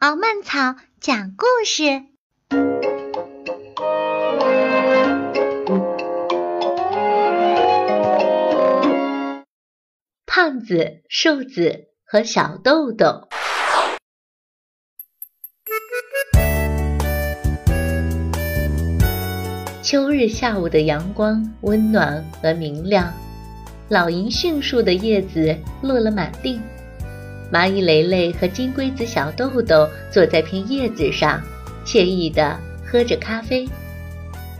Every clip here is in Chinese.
敖曼草讲故事。胖子、瘦子和小豆豆。秋日下午的阳光温暖而明亮，老银杏树的叶子落了满地。蚂蚁雷雷和金龟子小豆豆坐在片叶子上，惬意地喝着咖啡。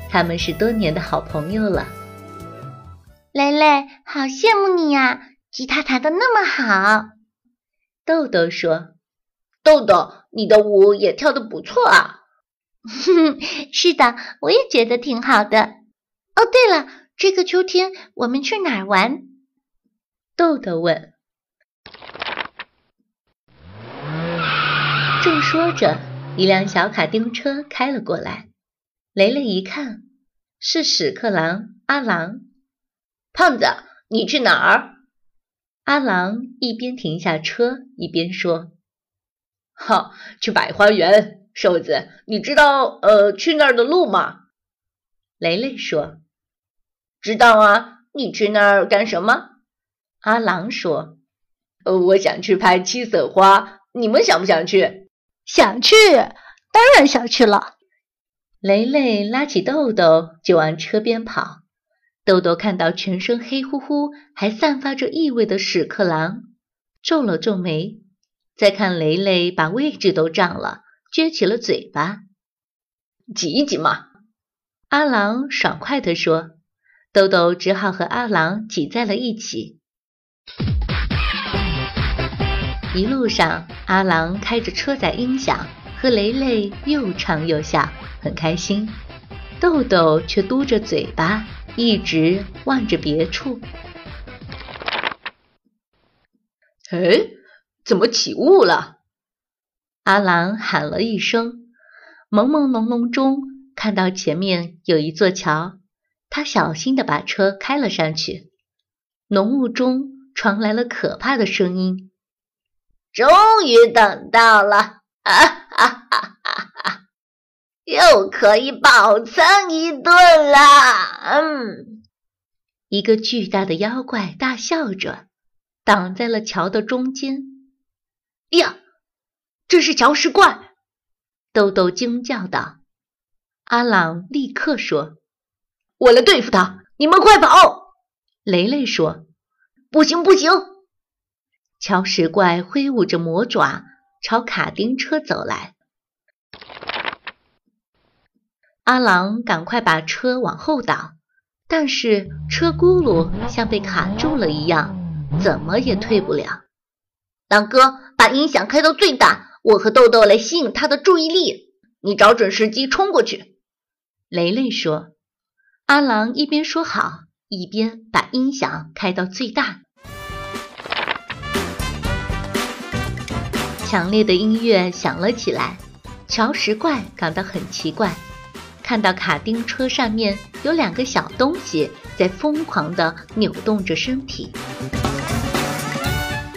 他们是多年的好朋友了。雷雷，好羡慕你呀，吉他弹得那么好。豆豆说：“豆豆，你的舞也跳得不错啊。”“是的，我也觉得挺好的。”“哦，对了，这个秋天我们去哪儿玩？”豆豆问。正说着，一辆小卡丁车开了过来。雷雷一看，是屎壳郎阿郎。胖子，你去哪儿？阿郎一边停下车，一边说：“哈，去百花园。瘦子，你知道呃去那儿的路吗？”雷雷说：“知道啊。你去那儿干什么？”阿郎说：“呃，我想去拍七色花。你们想不想去？”想去，当然想去了。雷雷拉起豆豆就往车边跑。豆豆看到全身黑乎乎、还散发着异味的屎壳郎，皱了皱眉。再看雷雷把位置都占了，撅起了嘴巴。挤一挤嘛！阿郎爽快地说。豆豆只好和阿郎挤在了一起。一路上，阿郎开着车载音响，和雷雷又唱又笑，很开心。豆豆却嘟着嘴巴，一直望着别处。哎，怎么起雾了？阿郎喊了一声。朦朦胧胧中，看到前面有一座桥，他小心地把车开了上去。浓雾中传来了可怕的声音。终于等到了，啊哈哈哈哈！又可以饱餐一顿了。嗯，一个巨大的妖怪大笑着，挡在了桥的中间。呀，这是乔石怪！豆豆惊叫道。阿朗立刻说：“我来对付他，你们快跑！”雷雷说：“不行，不行。”乔石怪挥舞着魔爪朝卡丁车走来，阿郎赶快把车往后倒，但是车轱辘像被卡住了一样，怎么也退不了。狼哥，把音响开到最大，我和豆豆来吸引他的注意力。你找准时机冲过去。雷雷说。阿郎一边说好，一边把音响开到最大。强烈的音乐响了起来，乔石怪感到很奇怪，看到卡丁车上面有两个小东西在疯狂地扭动着身体，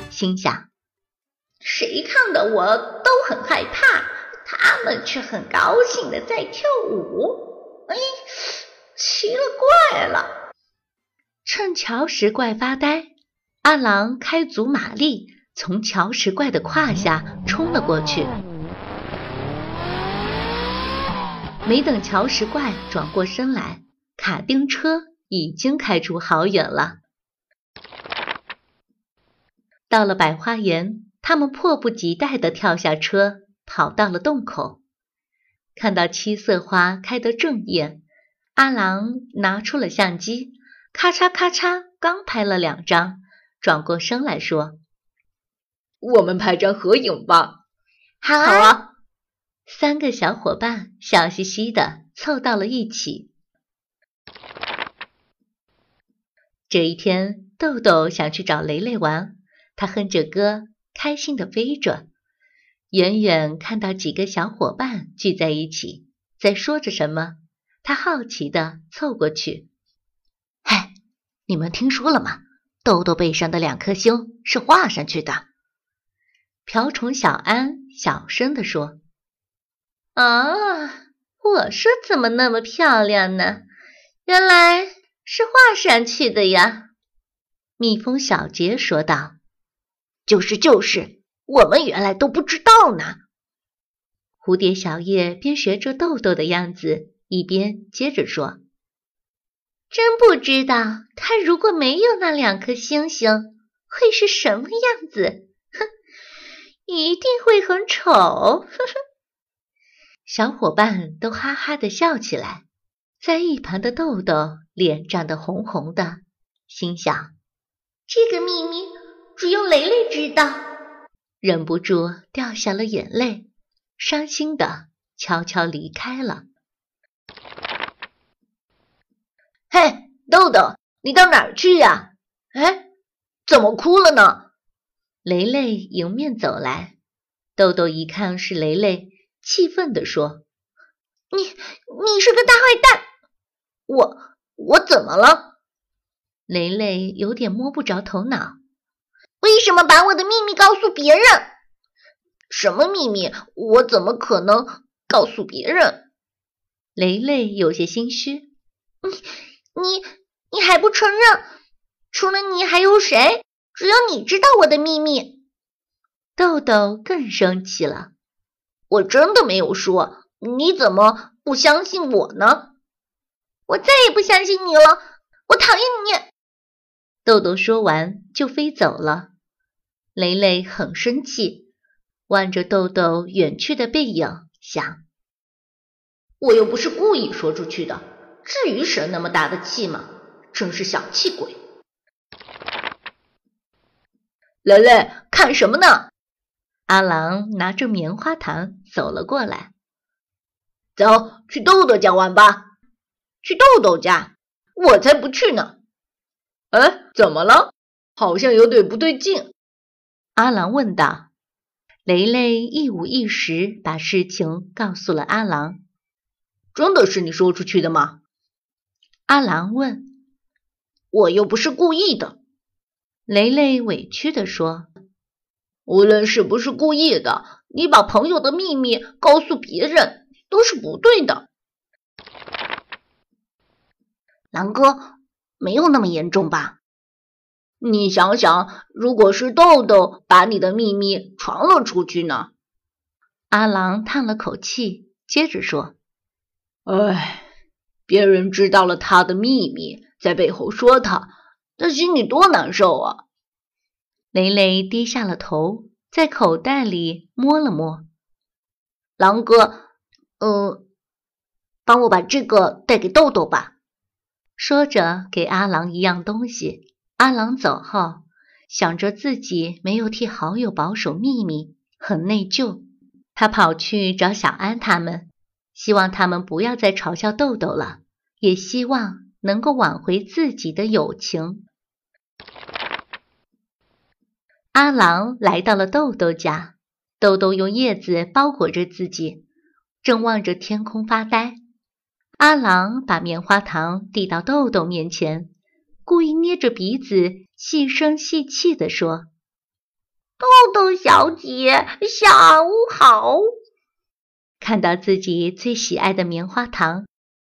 心想：谁看到我都很害怕，他们却很高兴地在跳舞。哎，奇了怪了！趁乔石怪发呆，阿郎开足马力。从乔石怪的胯下冲了过去，没等乔石怪转过身来，卡丁车已经开出好远了。到了百花园，他们迫不及待地跳下车，跑到了洞口，看到七色花开得正艳。阿郎拿出了相机，咔嚓咔嚓，刚拍了两张，转过身来说。我们拍张合影吧。好啊！三个小伙伴笑嘻嘻的凑到了一起。这一天，豆豆想去找雷雷玩，他哼着歌，开心的飞着。远远看到几个小伙伴聚在一起，在说着什么，他好奇的凑过去。嘿，你们听说了吗？豆豆背上的两颗星是画上去的。瓢虫小安小声地说：“啊，我说怎么那么漂亮呢？原来是画上去的呀。”蜜蜂小杰说道：“就是就是，我们原来都不知道呢。”蝴蝶小叶边学着豆豆的样子，一边接着说：“真不知道它如果没有那两颗星星，会是什么样子？一定会很丑。”呵呵，小伙伴都哈哈的笑起来。在一旁的豆豆脸涨得红红的，心想。这个秘密只有雷雷知道，忍不住掉下了眼泪，伤心的悄悄离开了。嘿，豆豆，你到哪儿去呀？哎，怎么哭了呢？雷雷迎面走来，豆豆一看是雷雷，气愤地说：“你你是个大坏蛋！我我怎么了？”雷雷有点摸不着头脑，为什么把我的秘密告诉别人？什么秘密？我怎么可能告诉别人？雷雷有些心虚。你你你还不承认？除了你还有谁？只有你知道我的秘密。豆豆更生气了。我真的没有说，你怎么不相信我呢？我再也不相信你了，我讨厌你。豆豆说完就飞走了，雷雷很生气，望着豆豆远去的背影，想：我又不是故意说出去的，至于生那么大的气吗？真是小气鬼！雷雷，看什么呢？阿郎拿着棉花糖走了过来，走去豆豆家玩吧。去豆豆家？我才不去呢！哎，怎么了？好像有点不对劲。阿郎问道。雷雷一五一十把事情告诉了阿郎。真的是你说出去的吗？阿郎问。我又不是故意的。雷雷委屈地说。无论是不是故意的，你把朋友的秘密告诉别人都是不对的。狼哥。没有那么严重吧？你想想，如果是豆豆把你的秘密传了出去呢？阿郎叹了口气，接着说：“哎，别人知道了他的秘密，在背后说他，他心里多难受啊！”雷雷低下了头，在口袋里摸了摸。狼哥，呃，帮我把这个带给豆豆吧。说着，给阿郎一样东西。阿郎走后，想着自己没有替好友保守秘密，很内疚。他跑去找小安他们，希望他们不要再嘲笑豆豆了，也希望能够挽回自己的友情。阿郎来到了豆豆家，豆豆用叶子包裹着自己，正望着天空发呆。阿郎把棉花糖递到豆豆面前，故意捏着鼻子，细声细气地说：“豆豆小姐，下午好。”看到自己最喜爱的棉花糖，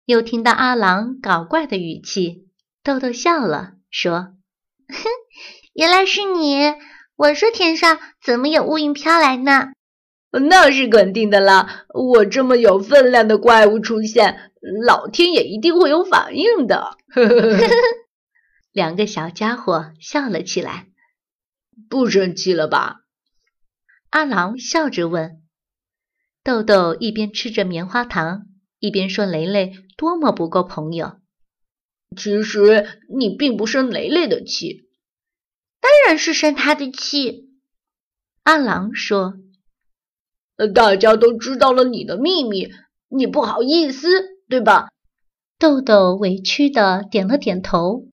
又听到阿郎搞怪的语气，豆豆笑了，说：“哼，原来是你！我说天上怎么有乌云飘来呢？”那是肯定的啦！我这么有分量的怪物出现，老天也一定会有反应的。呵呵呵两个小家伙笑了起来。不生气了吧？阿郎笑着问。豆豆一边吃着棉花糖，一边说：“雷雷多么不够朋友。”其实你并不生雷雷的气，当然是生他的气。阿郎说。大家都知道了你的秘密，你不好意思，对吧？豆豆委屈的点了点头。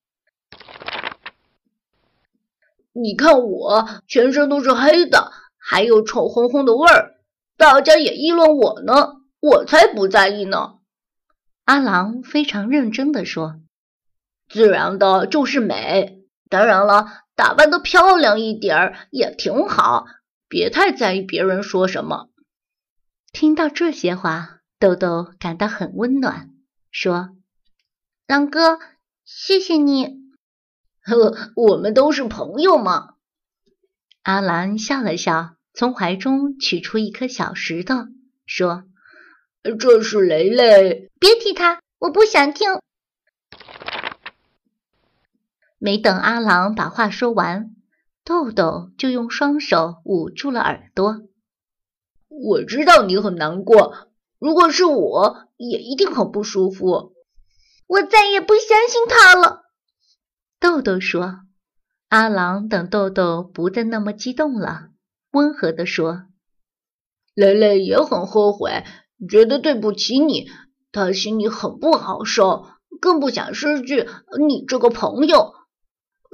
你看我全身都是黑的，还有臭烘烘的味儿，大家也议论我呢，我才不在意呢。阿郎非常认真的说：“自然的就是美，当然了，打扮的漂亮一点儿也挺好。”别太在意别人说什么。听到这些话，豆豆感到很温暖，说：“狼哥，谢谢你。呵，我们都是朋友嘛。”阿兰笑了笑，从怀中取出一颗小石头，说：“这是雷雷。”别提他，我不想听。没等阿郎把话说完，豆豆就用双手捂住了耳朵。我知道你很难过，如果是我，也一定很不舒服。我再也不相信他了。豆豆说。阿郎等豆豆不再那么激动了，温和地说：“雷雷也很后悔，觉得对不起你，他心里很不好受，更不想失去你这个朋友。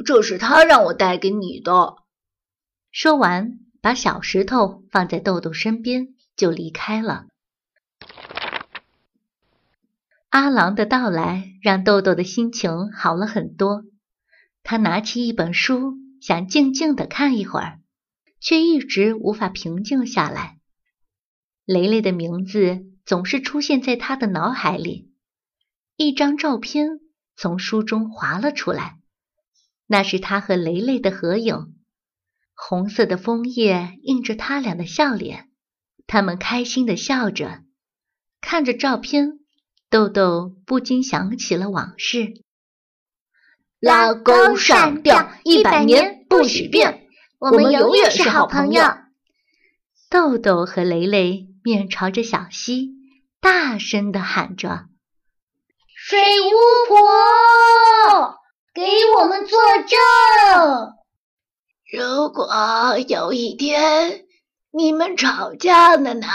这是他让我带给你的。”说完，把小石头放在豆豆身边，就离开了。阿郎的到来让豆豆的心情好了很多。他拿起一本书，想静静的看一会儿，却一直无法平静下来。雷雷的名字总是出现在他的脑海里。一张照片从书中滑了出来，那是他和雷雷的合影。红色的枫叶映着他俩的笑脸，他们开心的笑着。看着照片，豆豆不禁想起了往事。拉钩上吊，一百年不许变。我们永远是好朋友。豆豆和雷雷面朝着小溪，大声的喊着：“水巫婆，给我们作证！如果有一天你们吵架了呢？”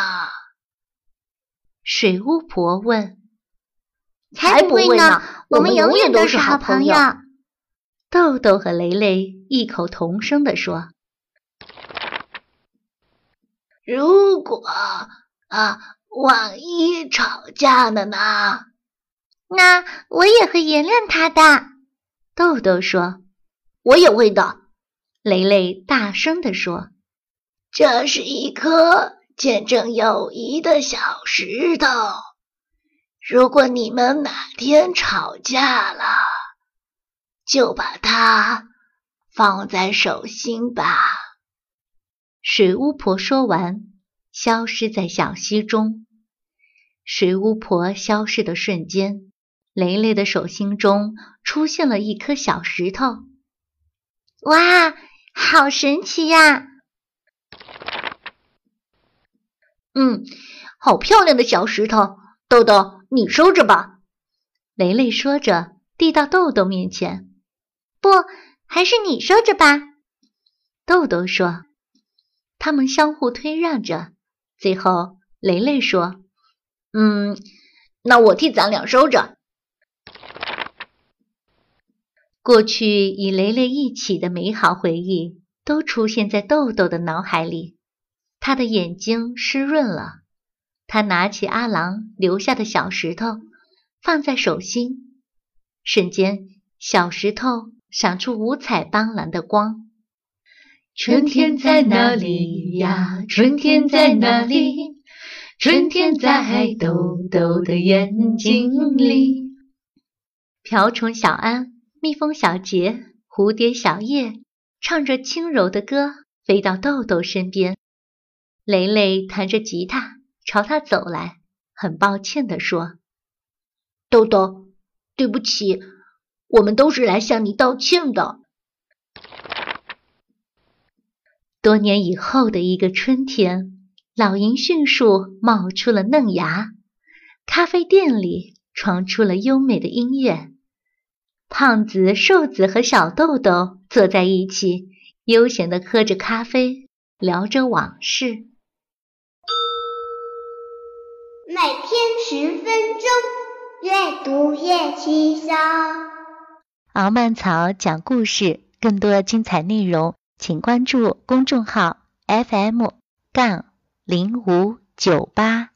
水巫婆问。“才不会呢，我们永远都是好朋友。”豆豆和雷雷异口同声地说：“如果啊，万一吵架了呢？那我也会原谅他的。”豆豆说：“我也味道。”雷雷大声地说：“这是一颗见证友谊的小石头。如果你们哪天吵架了，”就把它放在手心吧。水巫婆说完，消失在小溪中。水巫婆消失的瞬间，雷雷的手心中出现了一颗小石头。哇，好神奇呀！嗯，好漂亮的小石头，豆豆，你收着吧。雷雷说着，递到豆豆面前。不，还是你收着吧。”豆豆说。他们相互推让着，最后雷雷说：“嗯，那我替咱俩收着。”过去与雷雷一起的美好回忆都出现在豆豆的脑海里，他的眼睛湿润了。他拿起阿郎留下的小石头，放在手心，瞬间，小石头。闪出五彩斑斓的光。春天在哪里呀？春天在哪里？春天在豆豆的眼睛里。瓢虫小安、蜜蜂小杰、蝴蝶小叶唱着轻柔的歌，飞到豆豆身边。雷雷弹着吉他，朝他走来，很抱歉地说：“豆豆，对不起。”我们都是来向你道歉的。多年以后的一个春天，老银杏树冒出了嫩芽，咖啡店里传出了优美的音乐。胖子、瘦子和小豆豆坐在一起，悠闲地喝着咖啡，聊着往事。每天十分钟，阅读越轻松。敖曼草讲故事，更多精彩内容，请关注公众号 FM 杠零五九八。